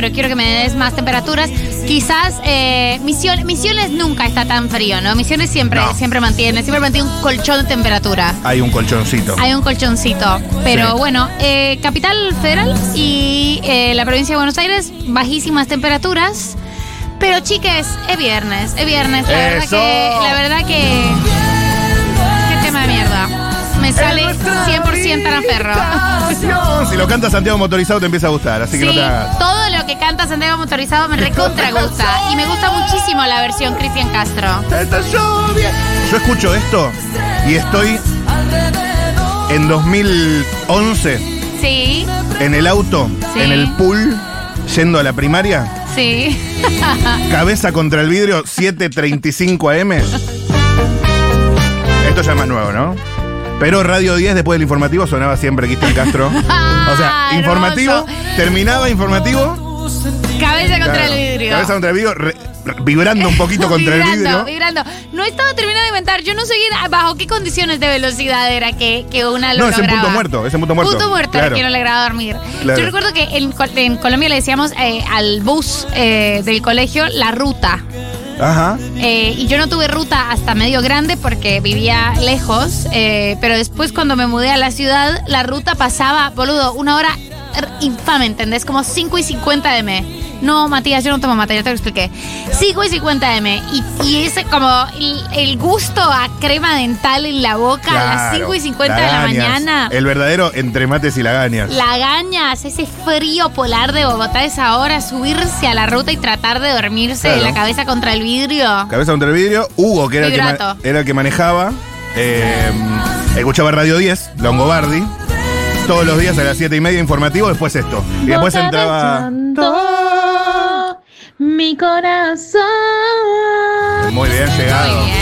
pero quiero que me des más temperaturas. Quizás eh, Misiones, Misiones nunca está tan frío, ¿no? Misiones siempre, No. siempre mantiene, siempre mantiene un colchón de temperatura. Hay un colchoncito. Hay un colchoncito. Pero Sí. bueno, eh, Capital Federal y eh, la provincia de Buenos Aires, bajísimas temperaturas. Pero chiques, es viernes, es viernes. La verdad que. La verdad que. Me sale 100% Tanaferro. Si lo canta Santiago Motorizado te empieza a gustar, así que no te hagas. todo lo que canta Santiago Motorizado me recontra gusta. Y me gusta muchísimo la versión Cristian Castro. Yo escucho esto y estoy en 2011 Sí, en el auto, Sí. en el pool, yendo a la primaria, sí. cabeza contra el vidrio, 7.35 AM. Esto ya es más nuevo, ¿no? Pero Radio 10 después del informativo sonaba siempre Cristian Castro. O sea, Ah, informativo, terminaba informativo. Cabeza contra claro, el vidrio. Cabeza contra el vidrio, re- vibrando un poquito contra el vidrio. vibrando. No estaba terminando de inventar. Yo no sé bajo qué condiciones de velocidad era que, que una lo No, es en punto muerto, es en punto muerto. Punto muerto Claro. que no lograba dormir. Claro. Yo recuerdo que en Colombia le decíamos eh, al bus eh, del colegio la ruta. Ajá. Eh, y yo no tuve ruta hasta medio grande porque vivía lejos. eh, pero después, cuando me mudé a la ciudad, la ruta pasaba, boludo, una hora infame, ¿entendés? Como 5 y 50 de M. No, Matías, yo no tomo mate, ya te lo expliqué. 5 y 50 de M. Y, y ese como el, el gusto a crema dental en la boca a las Claro, 5 y 50 de la mañana. El verdadero entre mates y lagañas. Lagañas, ese frío polar de Bogotá a esa hora, subirse a la ruta y tratar de dormirse Claro. la cabeza contra el vidrio. Cabeza contra el vidrio. Hugo, que era el que, era el que manejaba, eh, escuchaba Radio 10, Longobardi. Todos los días a las 7 y media informativo, después esto. Y después entraba. Mi corazón. Muy bien, llegado. Muy bien.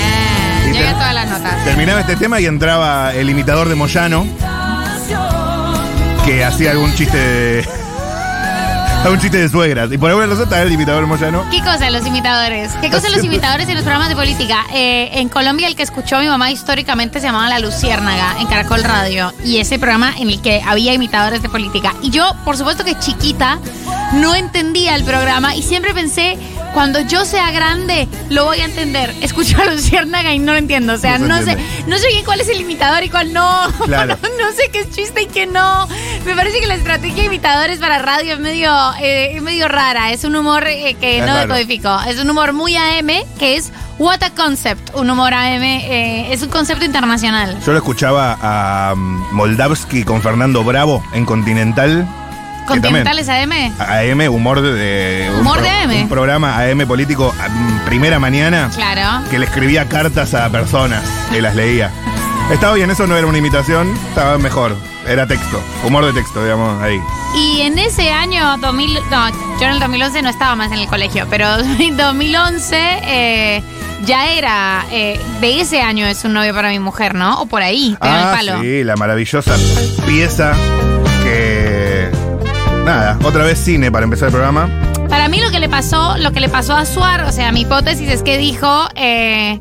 Y Llegué te- a todas las notas. Terminaba este tema y entraba el imitador de Moyano, que hacía algún chiste de. algún chiste de suegras. Y por alguna razón estaba el imitador Moyano. ¿Qué cosa los imitadores? ¿Qué cosa los imitadores en los programas de política? Eh, en Colombia el que escuchó a mi mamá históricamente se llamaba La Luciérnaga en Caracol Radio y ese programa en el que había imitadores de política. Y yo, por supuesto que chiquita, no entendía el programa y siempre pensé, cuando yo sea grande, lo voy a entender. Escucho a Luciérnaga y no lo entiendo. O sea, No sé, no sé bien cuál es el imitador y cuál no. Claro. no sé qué es chiste y qué no. Me parece que la estrategia de imitadores para radio es medio, eh, es medio rara. Es un humor eh, que Es no raro. decodifico. Es un humor muy AM, que es What a Concept. Un humor AM eh, es un concepto internacional. Yo lo escuchaba a um, Moldavsky con Fernando Bravo en Continental. Que ¿Continentales AM? AM, humor de. un Humor de AM. Un programa AM político, primera mañana, Claro. que le escribía cartas a personas y las leía. Estaba bien, eso no era una imitación, estaba mejor. Era texto, humor de texto, digamos, ahí. Y en ese año 2000, no, yo en el 2011 no estaba más en el colegio, pero en 2011 eh, ya era, eh, de ese año es un novio para mi mujer, ¿no? O por ahí, pero en el Ah, palo. sí, la maravillosa pieza que. Nada, otra vez cine para empezar el programa. Para mí lo que le pasó, lo que le pasó a Suar, o sea, mi hipótesis es que dijo eh,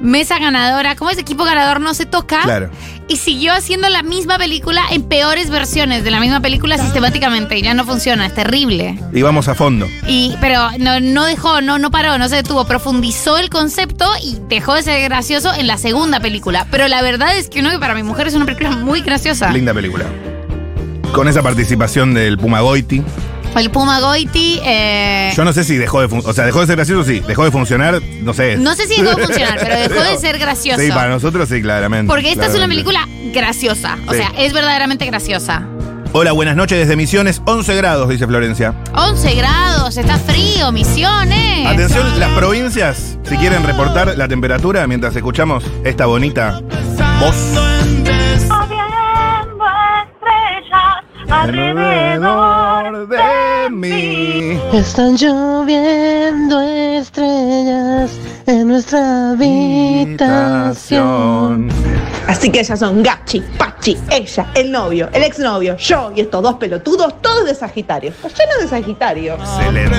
mesa ganadora, como ese equipo ganador no se toca. Claro. Y siguió haciendo la misma película en peores versiones de la misma película sistemáticamente. Y ya no funciona, es terrible. Y vamos a fondo. Y, pero no, no dejó, no, no paró, no se detuvo, profundizó el concepto y dejó de ser gracioso en la segunda película. Pero la verdad es que no, que para mi mujer es una película muy graciosa. Linda película. Con esa participación del Puma Goiti. El Puma Goiti. eh, Yo no sé si dejó de funcionar. O sea, dejó de ser gracioso, sí. Dejó de funcionar, no sé. no sé si dejó de funcionar, pero dejó de ser gracioso. Sí, para nosotros sí, claramente. Porque esta es una película graciosa. O Sí. sea, es verdaderamente graciosa. Hola, buenas noches desde Misiones, 11 grados, dice Florencia. 11 grados, está frío, misiones. Atención, las provincias, si quieren reportar la temperatura mientras escuchamos esta bonita voz. Alrededor de mí. Están lloviendo estrellas en nuestra habitación. Así que ellas son Gachi, Pachi, ella, el novio, el exnovio, yo y estos dos pelotudos, todos de Sagitario. Está lleno de Sagitario. Excelente.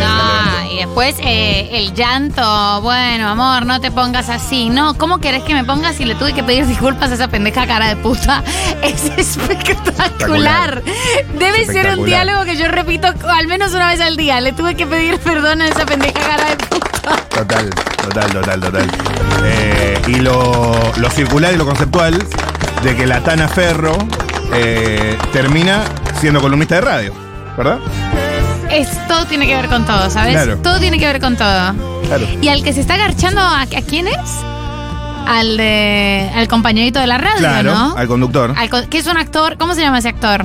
No, y después eh, el llanto, bueno, amor, no te pongas así. No, ¿cómo querés que me pongas si le tuve que pedir disculpas a esa pendeja cara de puta? Es espectacular. Debe ser un diálogo que yo repito al menos una vez al día. Le tuve que pedir perdón a esa pendeja cara de puta. Total, total, total, total. Eh, y lo, lo circular y lo conceptual de que la Tana Ferro eh, termina siendo columnista de radio, ¿verdad? Es, todo tiene que ver con todo, ¿sabes? Claro. Todo tiene que ver con todo. Claro. Y al que se está agarchando, ¿a, a quién es? Al de, al compañerito de la radio, Claro, ¿no? al conductor. Al que es un actor, ¿cómo se llama ese actor?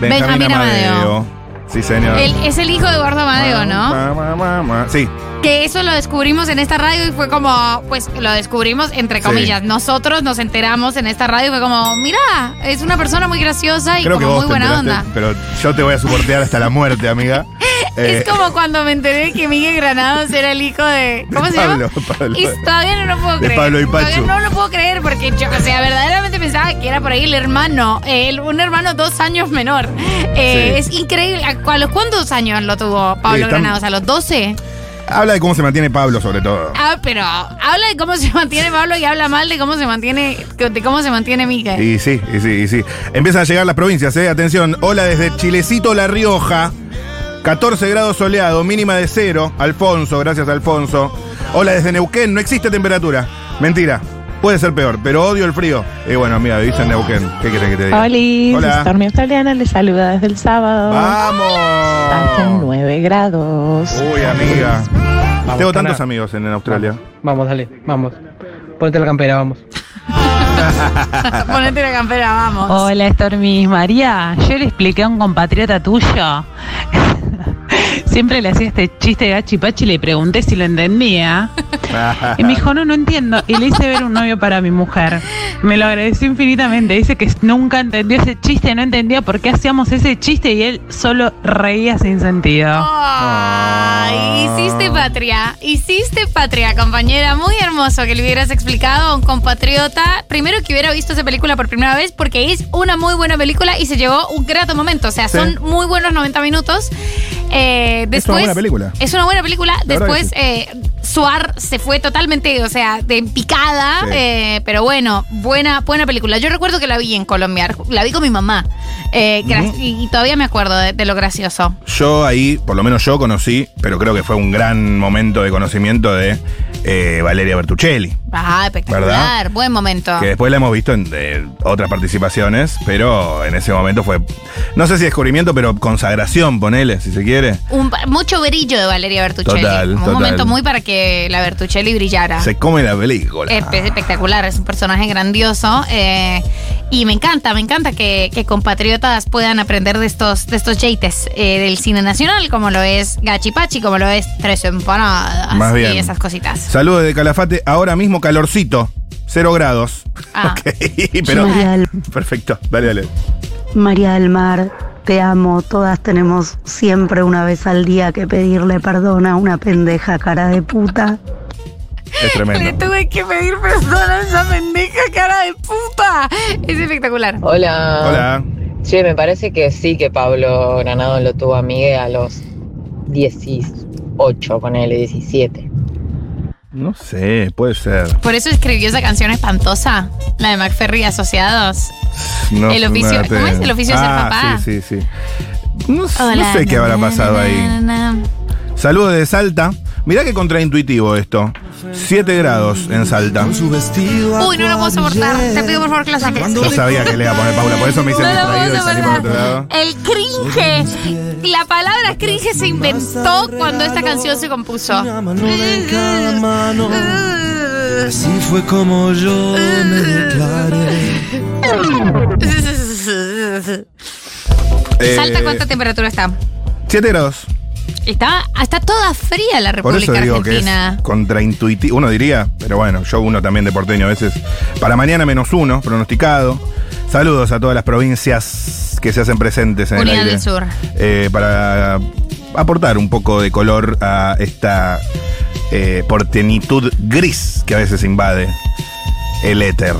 Benjamín Amadeo. Sí, señor. Él es el hijo de Eduardo Amadeo, ¿no? Ma, ma, ma, ma. Sí, Que eso lo descubrimos en esta radio y fue como, pues lo descubrimos entre Sí. comillas. Nosotros nos enteramos en esta radio y fue como, mira, es una persona muy graciosa y creo que como vos muy buena onda. pero yo te voy a soportear hasta la muerte, amiga. Eh, Es como cuando me enteré que Miguel Granados era el hijo de. ¿Cómo se Pablo, llama? Pablo. Y todavía no lo puedo De creer. Pablo y Todavía Pachu. no lo puedo creer porque yo, o sea, verdaderamente pensaba que era por ahí el hermano, eh, el- un hermano dos años menor. Eh, Sí. Es increíble. ¿A, los cuántos años lo tuvo Pablo están- Granados? ¿A los 12? Habla de cómo se mantiene Pablo, sobre todo. Ah, pero habla de cómo se mantiene Pablo y habla mal de cómo se mantiene, de cómo se mantiene Miguel. Y sí, y sí, y sí. Empiezan a llegar las provincias, ¿eh? Atención. Hola desde Chilecito, La Rioja. 14 grados soleado, mínima de cero. Alfonso, gracias Alfonso. Hola desde Neuquén, no existe temperatura. Mentira. Puede ser peor, pero odio el frío. Y bueno, amiga, vivís en Neuquén. ¿Qué querés que te diga? Hola, Hola. Stormy Australiana les saluda desde el sábado. Hacen ¡Vamos! 9 grados. Uy, amiga. Vamos, Tengo tantos amigos en Australia. Vamos, dale, vamos. Ponte la campera, vamos. Ponete la campera, vamos. Hola Stormy, María, yo le expliqué a un compatriota tuyo. Siempre le hacía este chiste de gachipachi y le pregunté si lo entendía. Y me dijo, no, no entiendo. Y le hice ver un novio para mi mujer. Me lo agradeció infinitamente. Dice que nunca entendió ese chiste, no entendía por qué hacíamos ese chiste y él solo reía sin sentido. Ay, hiciste patria, hiciste patria, compañera. Muy hermoso que le hubieras explicado a un compatriota, primero que hubiera visto esa película por primera vez, porque es una muy buena película y se llevó un grato momento. O sea, Sí. son muy buenos 90 minutos. Eh, después, Es una buena película. Es una buena película. La Después, eh, Suar se fue totalmente, o sea, de picada. Sí. eh, pero bueno, buena, buena película. Yo recuerdo que la vi en Colombia. La vi con mi mamá. eh, y, todavía me acuerdo de, de lo gracioso. Yo ahí, por lo menos yo conocí, pero creo que fue un gran momento de conocimiento de eh, Valeria Bertuccelli. Ah, espectacular. ¿Verdad? Buen momento. Que después la hemos visto en otras participaciones, pero en ese momento fue, no sé si descubrimiento, pero consagración, ponele, si se quiere. Un mucho brillo de Valeria Bertuccelli. Total. Un momento muy para que la Bertuccelli brillara. Se come la película. Es es espectacular, es un personaje grandioso. eh, y me encanta, me encanta que, que compatriotas puedan aprender de estos, de estos jeites eh, del cine nacional, como lo es Gachipachi, como lo es Tres Empanadas Más bien. y esas cositas. Saludos de Calafate, ahora mismo calorcito, cero grados. Ah. Ok, pero... María del- Perfecto, dale, dale. María del Mar, te amo. Todas tenemos siempre una vez al día que pedirle perdón a una pendeja cara de puta. Es Le tremendo. tuve que pedir perdón a esa pendeja cara de puta. Es espectacular. Hola. Hola. Che, me parece que sí que Pablo Granado lo tuvo a Miguel a los 18, con él, 17. No sé, puede ser. Por eso escribió esa canción espantosa, la de McFerry y Asociados. No, El oficio- no te- ¿cómo es el oficio de ser Ah, papá? Sí, sí, sí. No, sé qué habrá pasado na, ahí. na. Saludos de Salta. Mirá qué contraintuitivo esto. 7 grados en Salta. Uy, no lo puedo soportar. Te pido por favor que la saques. Yo sabía que le iba a poner Paula, por eso me hice No lo distraído y salí por otro lado. El cringe. La palabra cringe se inventó cuando esta canción se compuso. Así fue como yo me declaré. Salta, ¿cuánta temperatura está? 7 grados. Está, está toda fría la Por eso República que Argentina. es contraintuitivo. Uno diría, pero bueno, yo uno también de porteño a veces. Para mañana menos uno, pronosticado. Saludos a todas las provincias que se hacen presentes en el aire. del Sur. eh, para aportar un poco de color a esta eh, portenitud gris que a veces invade el éter.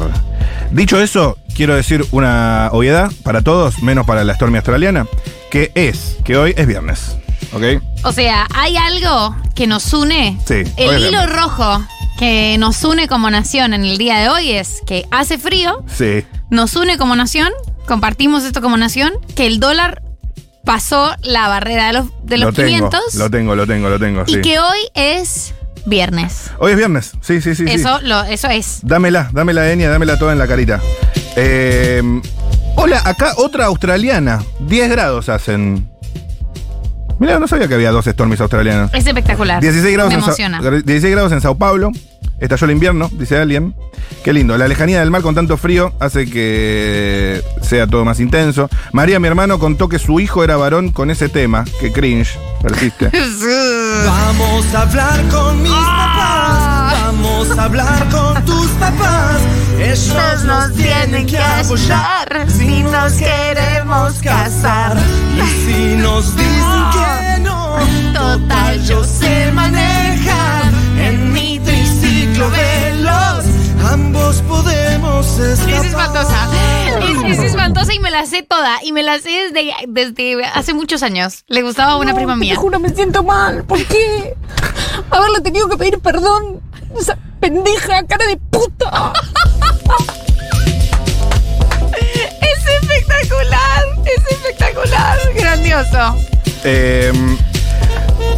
Dicho eso, quiero decir una obviedad para todos, menos para la Stormy australiana, que es que hoy es viernes. ¿Ok? O sea, hay algo que nos une. Sí, El hilo rojo que nos une como nación en el día de hoy es que hace frío, Sí. nos une como nación, compartimos esto como nación, que el dólar pasó la barrera de los, de los lo tengo, 500 lo tengo, lo tengo, lo tengo, y sí. que hoy es viernes. Hoy es viernes, sí, sí, sí. sí. eso, Lo, eso es. Dámela, dámela, Enia, dámela toda en la carita. Eh, hola, acá otra australiana. 10 grados hacen. Mira, no sabía que había dos Stormies australianas. Es espectacular. 16 grados, Me en Sa- emociona. 16 grados en Sao Paulo. Estalló el invierno, dice alguien. Qué lindo. La lejanía del mar con tanto frío hace que sea todo más intenso. María, mi hermano, contó que su hijo era varón con ese tema. Qué cringe. Persiste. Vamos a hablar con mis papás. Vamos a hablar con tus papás. Ellos nos tienen que apoyar si nos queremos casar. Y si nos dicen que no, total yo sé manejar. En mi triciclo veloz, ambos podemos Es escapar. espantosa. Es, es espantosa y me la sé toda. Y me la sé desde, desde hace muchos años. Le gustaba a una prima mía. Te juro, me siento mal. ¿Por qué? Haberle tenido que pedir perdón. Esa pendeja cara de puta. Es espectacular. Es espectacular. Grandioso. Eh,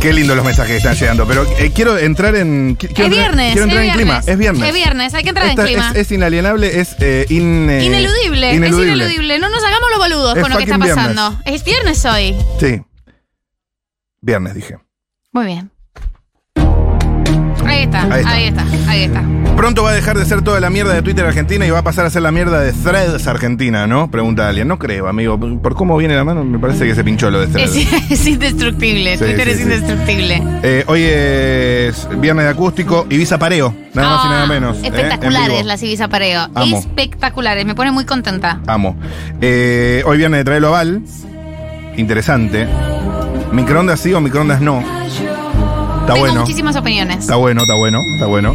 qué lindo los mensajes que están llegando. Pero eh, quiero entrar en. qui- Quiero Es entrar- viernes. Quiero entrar es en viernes. clima. Es viernes. Es viernes. Hay que entrar Esta en clima. Es, es inalienable, es eh, in- eh, ineludible, Es ineludible. No nos hagamos los boludos con lo que está pasando. Es viernes hoy. Sí. Viernes, dije. Muy bien. Ahí está, Ahí ahí está. ahí está. Pronto va a dejar de ser toda la mierda de Twitter Argentina y va a pasar a ser la mierda de Threads Argentina, ¿no? Pregunta alguien. No creo, amigo. Por cómo viene la mano, me parece que se pinchó lo de Threads. Es, es indestructible. Sí, Twitter sí, es sí. indestructible. Eh, hoy es viernes de acústico, Ibiza Pareo, nada más y Ah, nada menos. ¿eh? En Espectaculares vivo. las Ibiza Pareo. Amo. Espectaculares. Me pone muy contenta. Amo. Eh, hoy viernes de traerlo a Val. Interesante. Microondas sí o microondas no. Está Tengo bueno. muchísimas opiniones. Está bueno, está bueno, está bueno.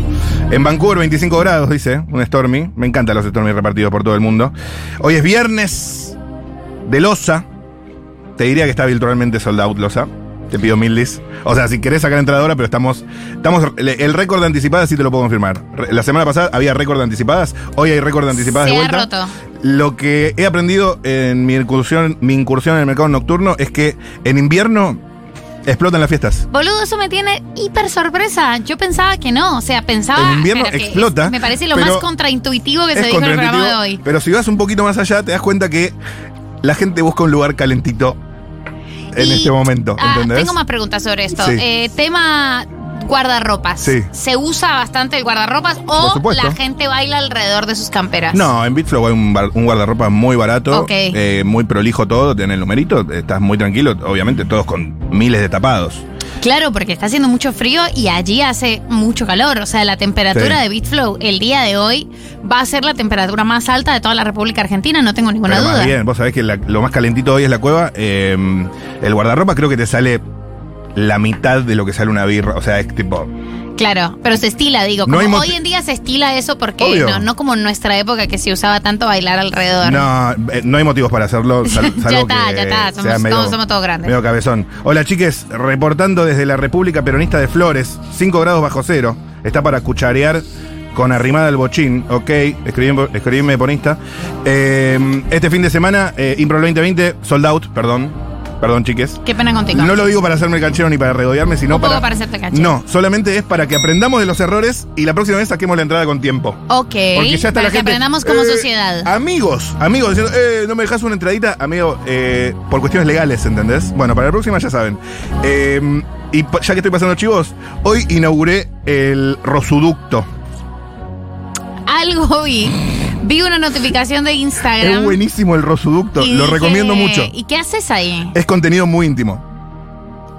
En Vancouver 25 grados, dice, un Stormy. Me encantan los Stormy repartidos por todo el mundo. Hoy es viernes de Loza. Te diría que está virtualmente sold out Loza. Te pido mil dis. O sea, si querés sacar entrada ahora, pero estamos. estamos el, récord de anticipadas sí te lo puedo confirmar. La semana pasada había récord de anticipadas. Hoy hay récord de anticipadas Se de ha vuelta. roto. Lo que he aprendido en mi incursión, mi incursión en el mercado nocturno es que en invierno explotan las fiestas. Boludo, eso me tiene hiper sorpresa. Yo pensaba que no. O sea, pensaba. En invierno pero que explota, es- me parece lo pero más contraintuitivo que se dijo en el programa de hoy. Pero si vas un poquito más allá, te das cuenta que la gente busca un lugar calentito en Y- este momento. Ah, ¿Entendés? tengo más preguntas sobre esto. Sí. Eh, tema guardarropas. Sí. ¿Se usa bastante el guardarropas o la gente baila alrededor de sus camperas? No, en Bitflow hay un, un guardarropa muy barato, eh, muy prolijo todo, tiene el numerito, estás muy tranquilo, obviamente todos con miles de tapados. Claro, porque está haciendo mucho frío y allí hace mucho calor. O sea, la temperatura Sí. de Bitflow el día de hoy va a ser la temperatura más alta de toda la República Argentina, no tengo ninguna Pero más duda. bien, vos sabés que la- lo más calentito hoy es la cueva. eh, el guardarropa creo que te sale la mitad de lo que sale una birra, o sea, es tipo... Claro, pero se estila, digo. Como hoy en día se estila eso porque no, no como en nuestra época que se usaba tanto bailar alrededor. No, eh, no hay motivos para hacerlo, sal- Ya está, que ya está, sea somos- medio- somos todos grandes. Medio cabezón. Hola chiques, reportando desde la República Peronista de Flores, 5 grados bajo cero. Está para cucharear con arrimada al bochín, ok, escribime, escribime por Insta. Eh, este fin de semana, eh, Impro 2020, sold out, perdón. Perdón, chiques. Qué pena contigo. No lo digo para hacerme canchero ni para regodearme, sino Un poco para. para hacerte canchero. No, solamente es para que aprendamos de los errores y la próxima vez saquemos la entrada con tiempo. Ok, Porque ya está para la que gente. aprendamos como eh, sociedad. Amigos, amigos diciendo, eh, no me dejas una entradita, amigo, eh, por cuestiones legales, ¿entendés? Bueno, para la próxima ya saben. Eh, y ya que estoy pasando chivos, hoy inauguré el Rosuducto. Algo vi. Vi una notificación de Instagram. Es buenísimo el Rosuducto, y lo dije, recomiendo mucho. ¿Y qué haces ahí? Es contenido muy íntimo.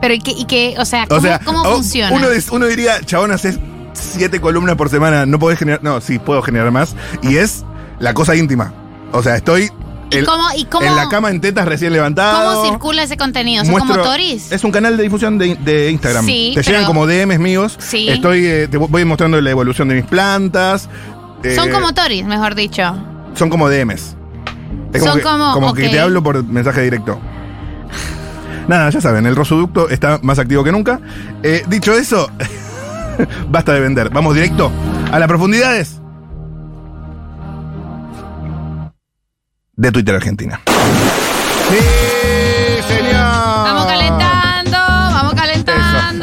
Pero ¿y qué, y qué- o sea, ¿cómo, o sea, cómo o- funciona? Uno, diría, chabón, haces siete columnas por semana, no podés generar. No, sí, puedo generar más. Y es la cosa íntima. O sea, estoy ¿Y el- cómo, y cómo, en la cama en tetas recién levantado. cómo circula ese contenido? ¿Son como Muestro- toris? Es un canal de difusión de, de Instagram. Sí, te llegan pero- como DMs míos. Sí. Estoy, eh, te voy mostrando la evolución de mis plantas. Eh, Son como toris, mejor dicho. Son como DMs. Es Son que, como- que ok. te hablo por mensaje directo. Nada, ya saben, el rosoducto está más activo que nunca. Eh, dicho eso, basta de vender. Vamos directo a las profundidades de Twitter Argentina. Sí,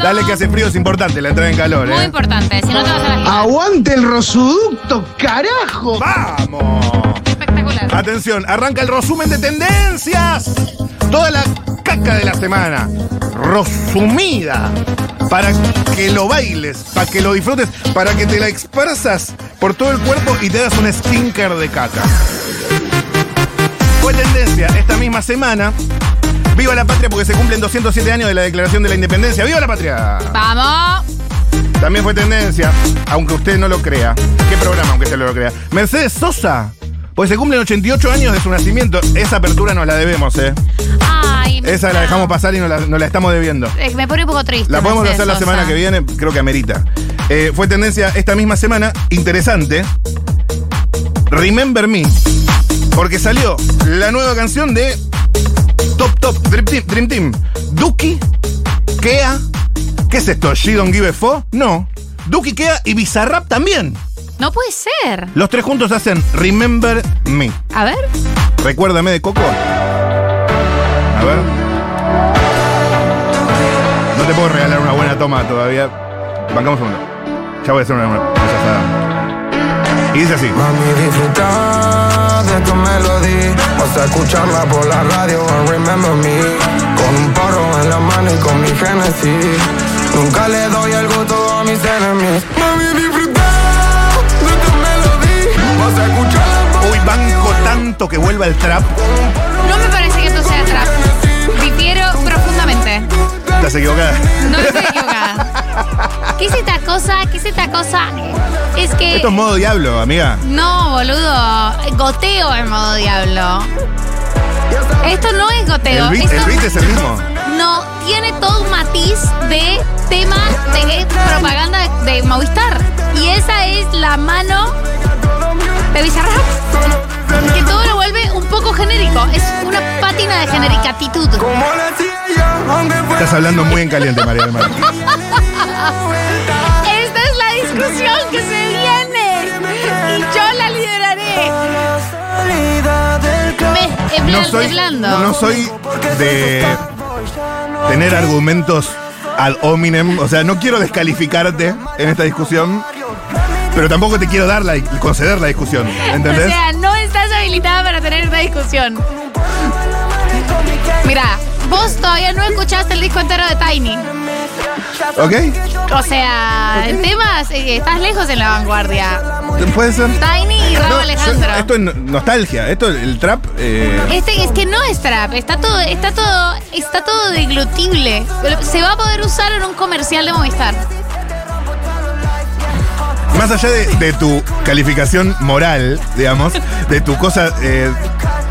Dale que hace frío, es importante la entrada en calor, Muy ¿eh? importante, si no te vas a la ¡Aguante el rosoducto, carajo! ¡Vamos! Espectacular. Atención, arranca el resumen de tendencias. Toda la caca de la semana. Resumida. Para que lo bailes, para que lo disfrutes, para que te la expresas por todo el cuerpo y te hagas un stinker de caca. Fue tendencia esta misma semana. Viva la patria porque se cumplen 207 años de la declaración de la independencia. ¡Viva la patria! Vamos. También fue tendencia, aunque usted no lo crea. ¿Qué programa, aunque usted no lo crea? Mercedes Sosa. Pues se cumplen 88 años de su nacimiento. Esa apertura nos la debemos, ¿eh? Ay, Esa la dejamos pasar y nos la, nos la estamos debiendo. eh, me pone un poco triste. La podemos Mercedes hacer la Sosa. semana que viene, creo que amerita. Eh, fue tendencia esta misma semana, interesante. Remember Me. Porque salió la nueva canción de Top Dream Team. Dream Team. Duki, Kea. ¿Qué es esto? ¿She Don't Give a Fuck? No. Duki, Kea y Bizarrap también. No puede ser. Los tres juntos hacen Remember Me. A ver. Recuérdame de Coco. A ver. No te puedo regalar una buena toma todavía. Bancamos uno. Ya voy a hacer una una rechazada. Y dice así. Mami, de tu melodía. Vas a escucharla por la radio en Remember Me. Con un porro en la mano y con mi Genesis. Nunca le doy el gusto a mis enemigos. Mami, disfruta de tu melodía. Vas a escucharla por Uy, banco tanto que vuelva el trap. No me parece que esto sea trap. Difiero profundamente. Estás equivocada. No estoy equivocada. ¿Qué es esta cosa? ¿Qué es esta cosa? Es que. Esto es modo diablo, amiga. No, boludo. Goteo en modo diablo. Esto no es goteo. El beat, Esto el beat es el mismo. no tiene todo un matiz de tema de propaganda de, de Movistar. Y esa es la mano de Bizarrap. Que todo poco genérico. Es una pátina de genericatitud. aunque fuera Estás hablando muy en caliente, María del Mar. Esta es la discusión que se viene. Y yo la lideraré. Me, es No blan- soy, es blando. no soy de tener argumentos ad hominem. O sea, no quiero descalificarte en esta discusión, pero tampoco te quiero dar la, conceder la discusión. ¿Entendés? O sea, habilitada para tener esta discusión. Mira, vos todavía no escuchaste el disco entero de Tiny. ¿Ok? O sea, en temas eh, estás lejos en la vanguardia. Puede ser. Tiny y Raúl No, yo- Alejandro. esto es no- nostalgia. Esto, el trap. eh, Este es que no es trap, está todo, está todo, está todo deglutible. Se va a poder usar en un comercial de Movistar. Más allá de, de tu calificación moral, digamos, de tu cosa, eh,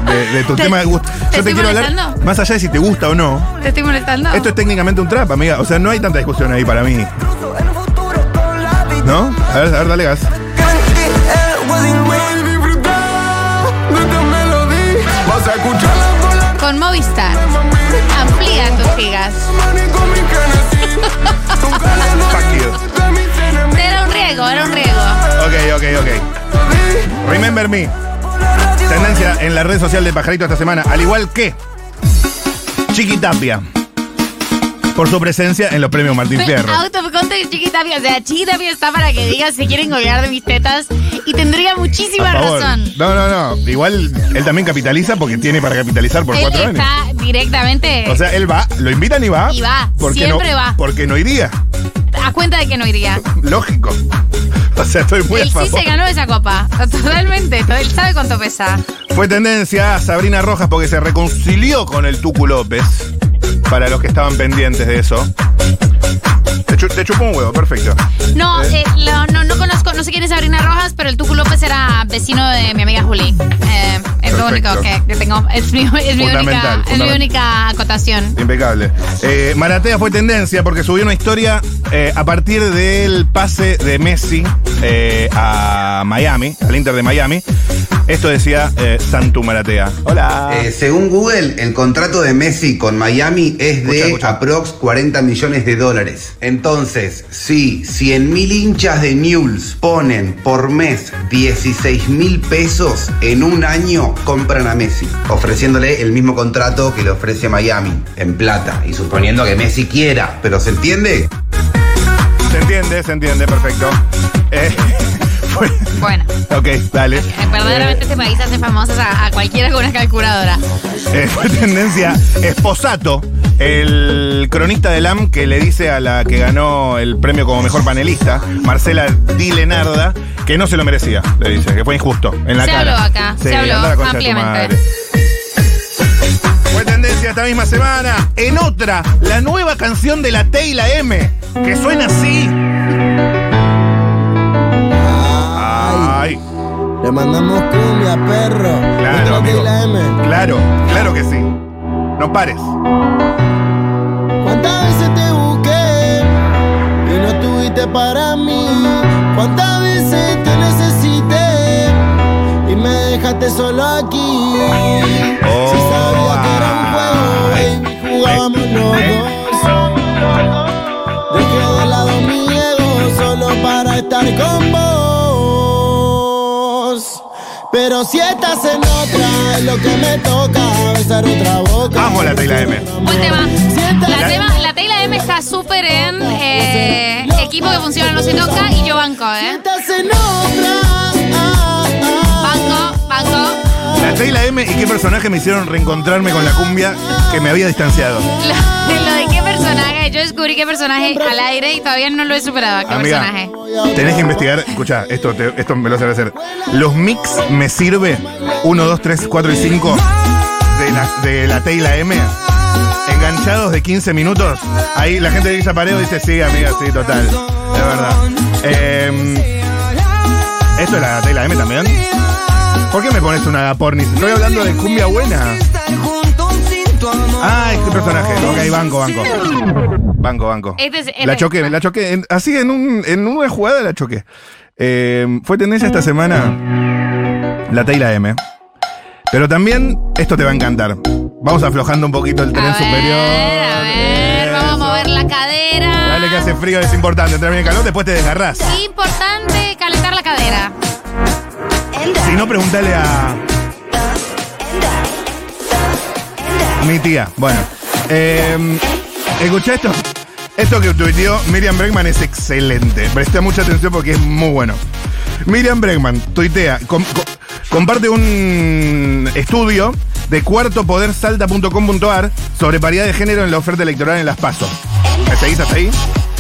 de, de tu ¿Te- tema de gusto. te Yo te quiero hablar, molestando? más allá de si te gusta o no, ¿Te estoy molestando? esto es técnicamente un trap, amiga. O sea, no hay tanta discusión ahí para mí. ¿No? A ver, a ver, dale gas. Con Movistar. Amplía tus gigas. Tendencia en la red social de Pajarito esta semana, al igual que Chiqui Tapia. Por su presencia en los premios Martín Fierro. Autoconte Chiquita Pia. O sea, Chiquita Pia está para que digas si quieren colgar de mis tetas. Y tendría muchísima razón. No, no, no. Igual él también capitaliza porque tiene para capitalizar por Él cuatro años. está directamente O sea, él va, lo invitan y va. Y va, siempre no, va. Porque no iría. A cuenta de que no iría. Lógico. O sea, estoy muy a Él sí se ganó esa copa. Totalmente. Él sabe cuánto pesa. Fue tendencia a Sabrina Rojas porque se reconcilió con el Tucu López. Para los que estaban pendientes de eso. Te, chu- te chupó un huevo, perfecto. No, Eh. eh, lo- no, no conozco, no sé quién es Sabrina Rojas, pero el Tucu López era vecino de mi amiga Juli. Eh, es lo único que, que tengo. Es mi, es mi única, Fundamental, es mi fundamental. única acotación. Impecable. Eh, Maratea fue tendencia porque subió una historia eh, a partir del pase de Messi eh, a Miami, al Inter de Miami. Esto decía eh, Santu Maratea. Hola. Eh, según Google, el contrato de Messi con Miami es de escucha. aprox 40 millones de dólares. Entonces, si 100 mil hinchas de Newell's ponen por mes 16 mil pesos, en un año compran a Messi, ofreciéndole el mismo contrato que le ofrece Miami, en plata, y suponiendo que Messi quiera. ¿Pero se entiende? Se entiende, se entiende, perfecto. Eh, fue- Bueno, ok, dale. eh, verdaderamente este país hace famosos a, a cualquiera con una calculadora. Eh, fue tendencia Esposato, el cronista del AM que le dice a la que ganó el premio como mejor panelista, Marcela Di Lenarda, que no se lo merecía, le dice, que fue injusto en la Se cara. habló acá, se habló de ampliamente. Fue tendencia esta misma semana. En otra, la nueva canción de la T y la M, que suena así. Ay, Le mandamos cumbia, perro. claro, amigo. de la M. Claro, claro que sí. No pares. Para mí? ¿Cuántas veces te necesité y me dejaste solo aquí? si sabía que era un juego, baby, jugábamos los dos. Dejé de lado mi ego solo para estar con vos. Pero si estás en otra, es lo que me toca besar otra boca. Amo la T y la M. Buen tema. Sienta- La, tema, la T y la M está súper en eh, equipo que funciona no se toca y yo banco, ¿eh? Banco, banco. La T y la M y qué personaje me hicieron reencontrarme con la cumbia que me había distanciado. Lo, lo de qué personaje, yo descubrí qué personaje al aire y todavía no lo he superado. ¿Qué Amiga, personaje? tenés que investigar. Escucha, esto, te- esto me lo sabe hacer. Los mix me sirve 1, 2, 3, 4 y 5 de la, de la T y la M. Enganchados de 15 minutos. Ahí la gente de Villa Pareo dice, sí, amiga, sí, total. Es verdad. Eh, ¿Esto es la T y la M también? ¿Por qué me pones una pornis? Estoy hablando de cumbia buena. Ah, este personaje. Ok, banco, banco. Banco, banco. Este es- La choqué, la choqué. Así en, un, en una jugada la choqué. Eh, fue tendencia esta semana la T y la M. Pero también esto te va a encantar. Vamos aflojando un poquito el tren A ver, superior. a ver, vamos a mover la cadera. Dale que hace frío, es importante. Entrar bien el calor, después te desgarrás. Importante calentar la cadera. Si no, pregúntale a. Mi tía. Bueno. Eh, escucha esto. Esto que tuiteó Miriam Bregman es excelente. Presta mucha atención porque es muy bueno. Miriam Bregman tuitea, com- co- comparte un estudio de cuartopodersalta.com.ar sobre paridad de género en la oferta electoral en las PASO. ¿Me seguís hasta ahí?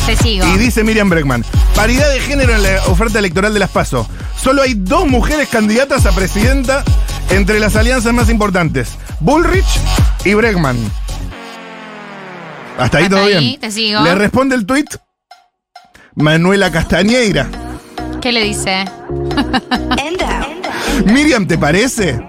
Te sigo. Y dice Miriam Bregman, paridad de género en la oferta electoral de las PASO. Solo hay dos mujeres candidatas a presidenta entre las alianzas más importantes, Bullrich y Bregman. Hasta ahí Hasta todo ahí, bien. te sigo. Le responde el tuit Manuela Castañeira. ¿Qué le dice? Miriam, ¿te parece?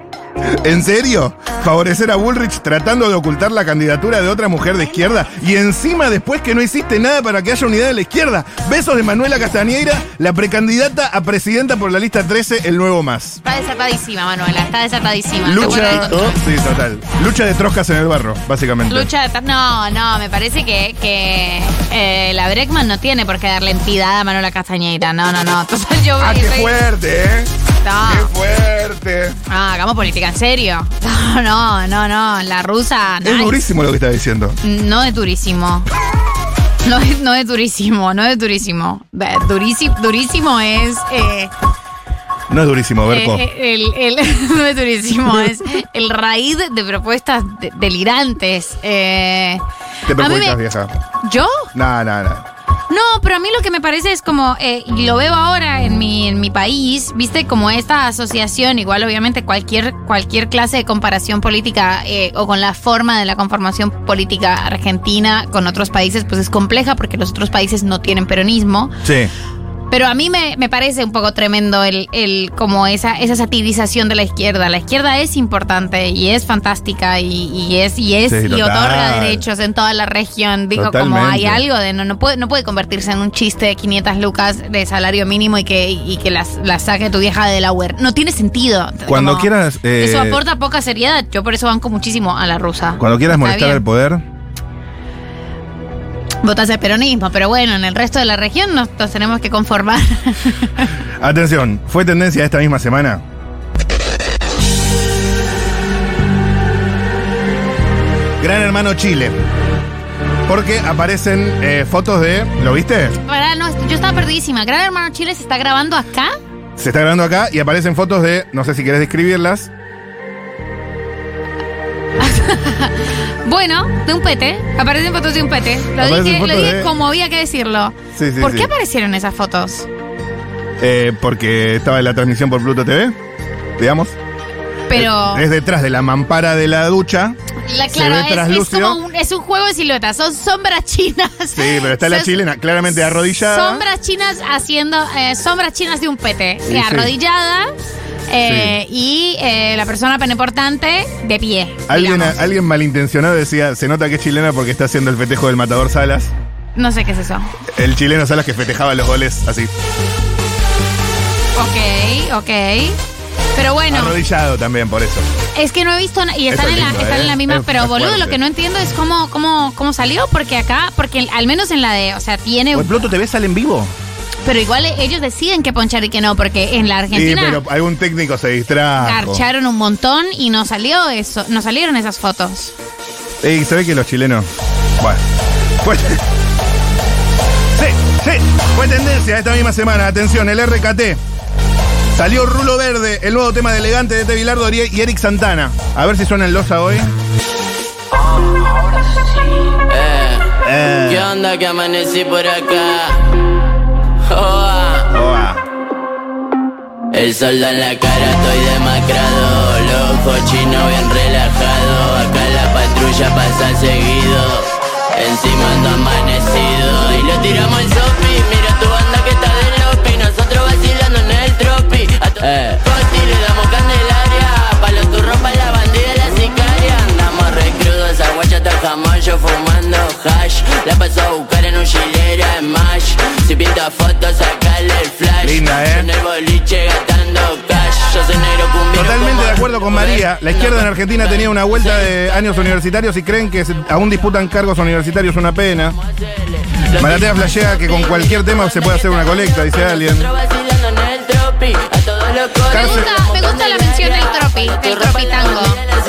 ¿En serio? Favorecer a Bullrich tratando de ocultar la candidatura de otra mujer de izquierda y encima después que no hiciste nada para que haya unidad de la izquierda. Besos de Manuela Castañeira, la precandidata a presidenta por la lista 13, el nuevo más. Está desatadísima, Manuela. Está desatadísima. Lucha, sí, total. Lucha de troscas en el barro, básicamente. Lucha de... No, no, me parece que, que eh, la Breckman no tiene por qué darle entidad a Manuela Castañeira. No, no, no. Entonces yo... Ah, qué fuerte, ¿eh? No. Qué fuerte. Ah, hagamos política en serio. No, no, no, no. La rusa. Es nice. durísimo lo que está diciendo. No es durísimo. No es, no es durísimo, no es durísimo. Durísimo, durísimo es. eh, No es durísimo, Berco. eh, el, el- no es durísimo, es el raíz de propuestas de- delirantes. Eh, Te me- vieja. ¿Yo? No, no, no. No, pero a mí lo que me parece es como, eh, y lo veo ahora en mi, en mi país, viste, como esta asociación, igual obviamente cualquier, cualquier clase de comparación política eh, o con la forma de la conformación política argentina con otros países, pues es compleja porque los otros países no tienen peronismo. Sí. Pero a mí me, me parece un poco tremendo el, el como esa, esa satirización de la izquierda. La izquierda es importante y es fantástica y, y es y es Sí, y total. otorga derechos en toda la región. Digo, como hay algo de no, no puede, no puede convertirse en un chiste de 500 lucas de salario mínimo y que, y que las, las saque tu vieja de la UER. No tiene sentido. Cuando Como- quieras, eh, eso aporta poca seriedad. Yo por eso banco muchísimo a la rusa. Cuando quieras Está molestar bien. al poder, Votas el peronismo, pero bueno, en el resto de la región nos, nos tenemos que conformar. atención, fue tendencia esta misma semana. Gran Hermano Chile. Porque aparecen eh, fotos de. ¿Lo viste? Pará, no, yo estaba perdidísima. Gran Hermano Chile se está grabando acá. Se está grabando acá y aparecen fotos de. No sé si querés describirlas. Bueno, de un pete. Aparecen fotos de un pete. Lo Aparecen dije, lo fotos dije de- como había que decirlo. Sí, sí, ¿Por sí. qué aparecieron esas fotos? Eh, porque estaba en la transmisión por Pluto TV. Digamos. Pero. Es detrás de la mampara de la ducha. La, se claro, ve es- es, como un, es un juego de siluetas. Son sombras chinas. Sí, pero está la chilena claramente arrodillada. Sombras chinas haciendo. eh, sombras chinas de un pete. Sí, sí. Eh, Y eh, la persona peneportante de pie. Alguien, digamos. alguien malintencionado decía, se nota que es chilena porque está haciendo el festejo del matador Salas. No sé qué es eso. El chileno Salas que festejaba los goles así. Ok, ok. Pero bueno. Arrodillado también, por eso. Es que no he visto y están, es en la, lindo, están ¿eh? en la misma, Es- pero es boludo, fuerte. lo que no entiendo es cómo, cómo, cómo salió, porque acá, porque al menos en la de, o sea, tiene, ¿O el Pluto TV sale en vivo? Pero igual ellos deciden que ponchar y que no, porque en la Sí, Argentina pero algún técnico se distrajo. garcharon un montón y no salió eso, no salieron esas fotos. Y se ve que los chilenos. Bueno. Fue- Sí, sí. Fue tendencia esta misma semana. Atención, el RKT. Salió Rulo Verde, el nuevo tema de elegante de Tevilardo y Eric Santana. A ver si suena en losa hoy. ¿Qué onda que amanecí por acá? Oa. Oa. El sol da en la cara, estoy demacrado. Los ojos chinos bien relajado. Acá la patrulla pasa seguido. Encima ando amanecido. Y lo tiramos al sopi. Mira tu banda que está de lopi. Nosotros vacilando en el tropi. A tu coti le damos candelaria. Pa' los turros, pa' la bandida guacha hasta el jamón. Yo fumando hash. La paso a buscar en un chilera en mash. Si pinta fotos, sacale el flash. Linda, ¿eh? Yo en el boliche gastando cash. Yo soy negro cumbia. Totalmente de acuerdo con María. La izquierda en Argentina tenía una vuelta de años universitarios y creen que aún disputan cargos universitarios una pena. Maratea flashea que con cualquier tema se puede hacer una colecta, dice alguien. Me gusta, me gusta la del tropi, del tropitango.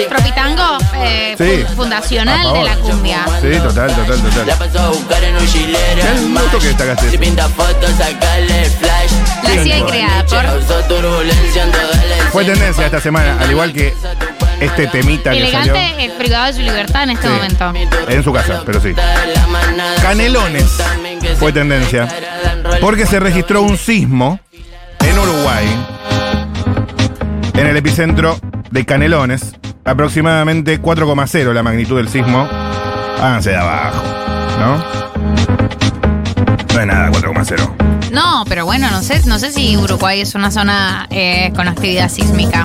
Tropitango, eh, Sí. fu- fundacional A favor. de la cumbia. Sí, total, total, La total. paso a buscar en un gustó que destacaste Si pinta fotos, sacale el flash. Nacida y creada por Causó turbulencia en toda la Fue tendencia esta semana, al igual que este temita que salió Elegante, eh, privado de su libertad en este Sí. momento. en su casa, pero sí. Canelones fue tendencia porque se registró un sismo en Uruguay, en el epicentro de Canelones, aproximadamente 4,0 la magnitud del sismo. Háganse de abajo, ¿no? No es nada 4,0. No, pero bueno, no sé, no sé si Uruguay es una zona eh, con actividad sísmica.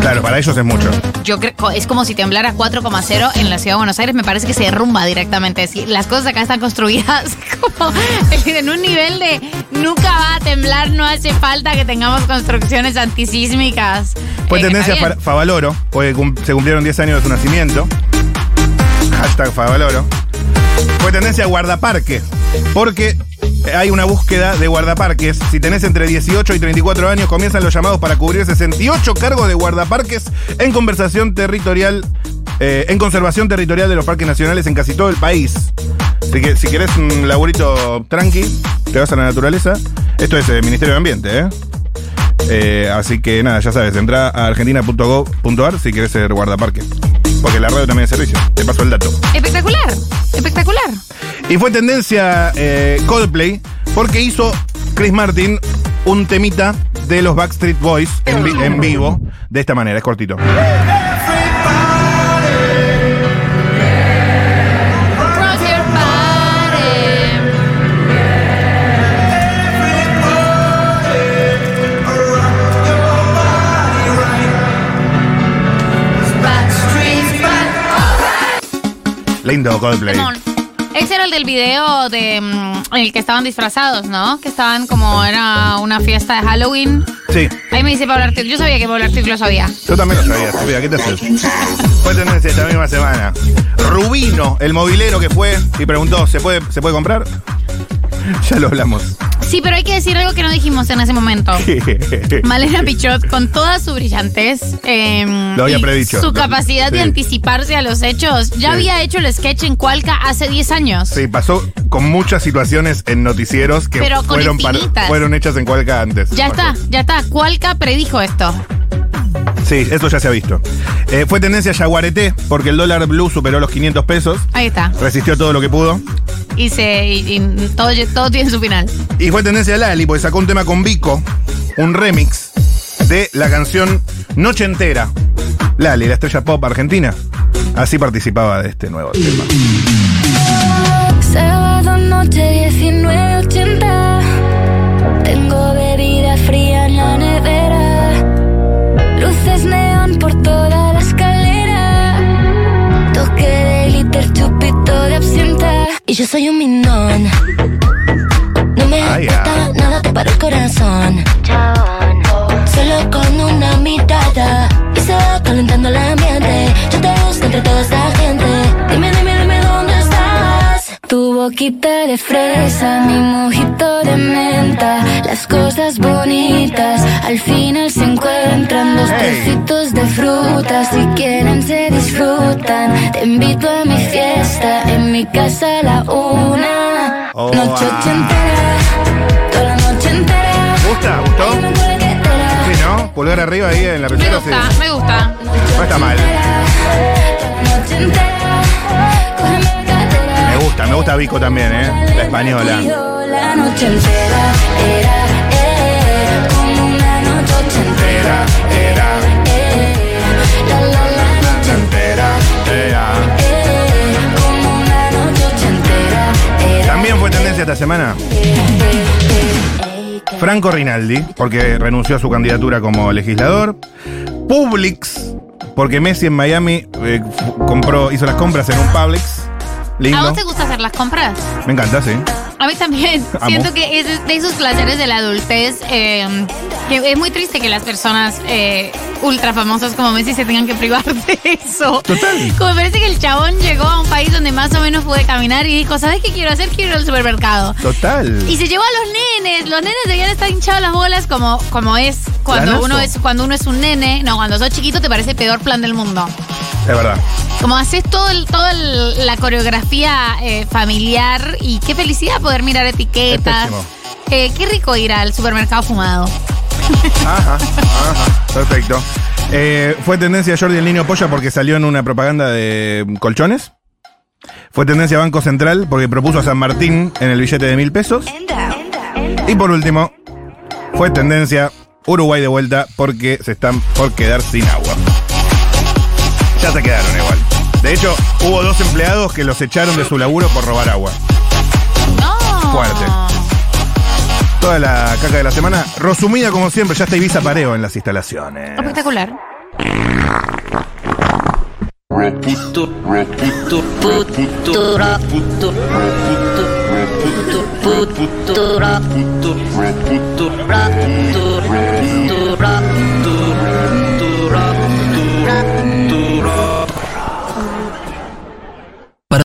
Claro, para ellos es mucho. Yo creo es como si temblara 4,0 en la ciudad de Buenos Aires, me parece que se derrumba directamente. Las cosas acá están construidas como en un nivel de nunca va a temblar, no hace falta que tengamos construcciones antisísmicas. Fue Eh, tendencia. Fa- Favaloro, porque cum- se cumplieron 10 años de su nacimiento. Hashtag Favaloro. Fue tendencia guardaparque, porque hay una búsqueda de guardaparques. Si tenés entre 18 y 34 años, comienzan los llamados para cubrir 68 cargos de guardaparques en conversación territorial, eh, en conservación territorial de los parques nacionales en casi todo el país. Así que si querés un laburito tranqui, te vas a la naturaleza. Esto es el Ministerio de Ambiente, ¿eh? Eh, así que nada, ya sabes, entra a argentina.gov.ar si querés ser guardaparque. Porque la radio también es servicio. Te paso el dato. Espectacular, espectacular. Y fue tendencia eh, Coldplay porque hizo Chris Martin un temita de los Backstreet Boys en, vi- en vivo de esta manera, es cortito. Lindo Coldplay. Ese era el del video de mm, en el que estaban disfrazados, ¿no? Que estaban como era una fiesta de Halloween. Sí, Ahí me dice Pablo Artiuk. Yo sabía que Pablo Artiuk lo sabía. yo también lo sabía, Sofía, ¿qué te haces? Fue tendencia esta misma semana. Rubino, el movilero que fue y preguntó, ¿se puede, ¿se puede comprar? Ya lo hablamos. Sí, pero hay que decir algo que no dijimos en ese momento. Malena Pichot, con toda su brillantez em, Lo había y predicho. su capacidad de Sí. anticiparse a los hechos, ya Sí. había hecho el sketch en Cualca hace 10 años. Sí, pasó con muchas situaciones en noticieros que Pero con fueron, infinitas. fueron hechas en Cualca antes. Ya está, ya está. Cualca predijo esto. Sí, eso ya se ha visto. Eh, fue tendencia Yaguareté porque el dólar blue superó los 500 pesos. Ahí está. Resistió todo lo que pudo. Y, se, y, y todo, todo tiene su final. Y fue tendencia Lali porque sacó un tema con Vico, un remix de la canción Noche Entera. Lali, la estrella pop argentina. Así participaba de este nuevo tema. Sábado noche 1980 Tengo Y yo soy un minón. No me Ah, importa ya. nada, te paro el corazón. Solo con una mirada. Y se va calentando el ambiente Yo te busco entre toda esta gente. Dime, boquita de fresa, mi mojito de menta Las cosas bonitas al final se encuentran Dos trocitos de fruta, si quieren se disfrutan Te invito a mi fiesta, en mi casa a la una Oh, Noche ah. entera, toda la noche entera ¿Gusta? ¿Gustó? Sí, ¿no? Pulgar arriba ahí en la Me pechera. gusta, sí. me gusta. No está mal. Me gusta, me gusta Vico también, ¿eh? La española. La noche entera era, como una noche entera. Era, la, la, la noche entera, era. como una noche entera. Era, También fue tendencia esta semana. Franco Rinaldi, porque renunció a su candidatura como legislador. Publix, porque Messi en Miami eh, compró, hizo las compras en un Publix. ¿A Lindo. vos te gusta hacer las compras? Me encanta, sí. A mí también. Amo. Siento que es de esos placeres de la adultez. eh, que es muy triste que las personas eh, ultra famosas como Messi se tengan que privar de eso. Total. Como me parece que el chabón llegó a un país donde más o menos puede caminar y dijo, ¿sabes qué quiero hacer? Quiero ir al supermercado. Total. Y se llevó a los nenes. Los nenes debían estar hinchados las bolas como, como es cuando Planazo. uno es cuando uno es un nene. No, cuando sos chiquito te parece el peor plan del mundo. Es verdad. Como haces todo el, toda el- la coreografía eh, familiar y qué felicidad poder mirar etiquetas. Eh, qué rico ir al supermercado fumado. Ajá, ajá. Perfecto. Eh, fue tendencia Jordi el niño polla porque salió en una propaganda de colchones. Fue tendencia Banco Central porque propuso a San Martín en el billete de mil pesos. Y por último, fue tendencia Uruguay de vuelta porque se están por quedar sin agua. Ya se quedaron igual. De hecho, hubo dos empleados que los echaron de su laburo por robar agua. Fuerte. Toda la caca de la semana, resumida como siempre, ya está Ibiza Pareo en las instalaciones. Espectacular. Reputo, reputo, puto,